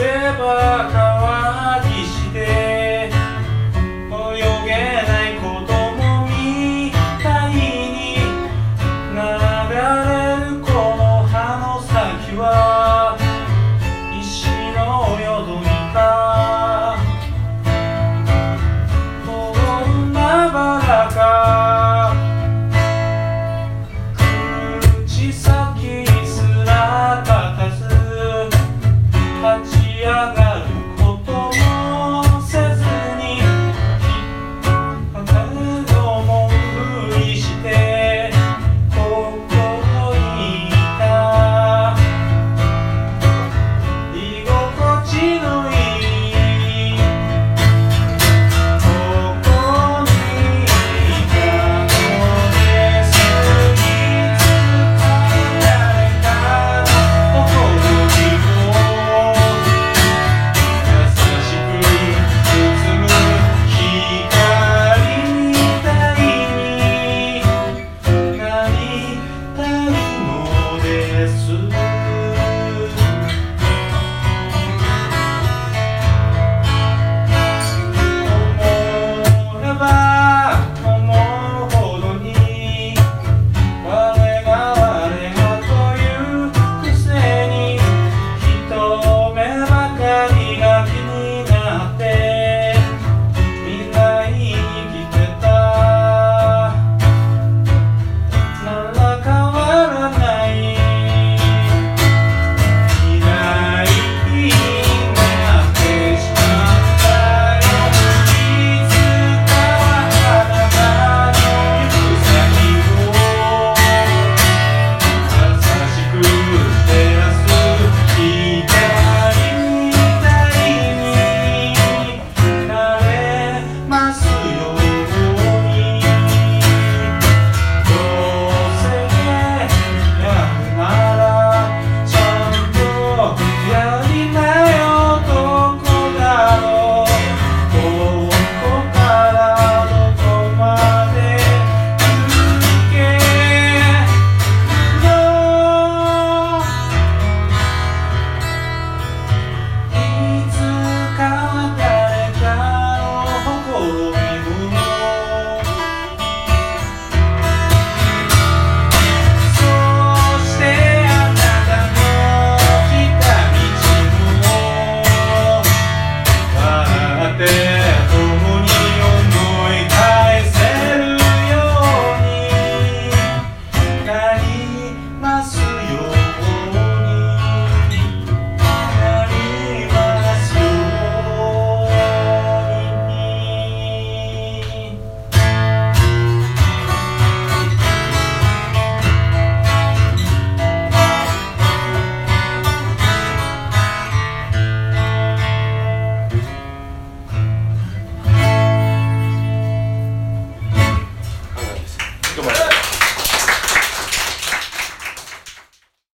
Iracema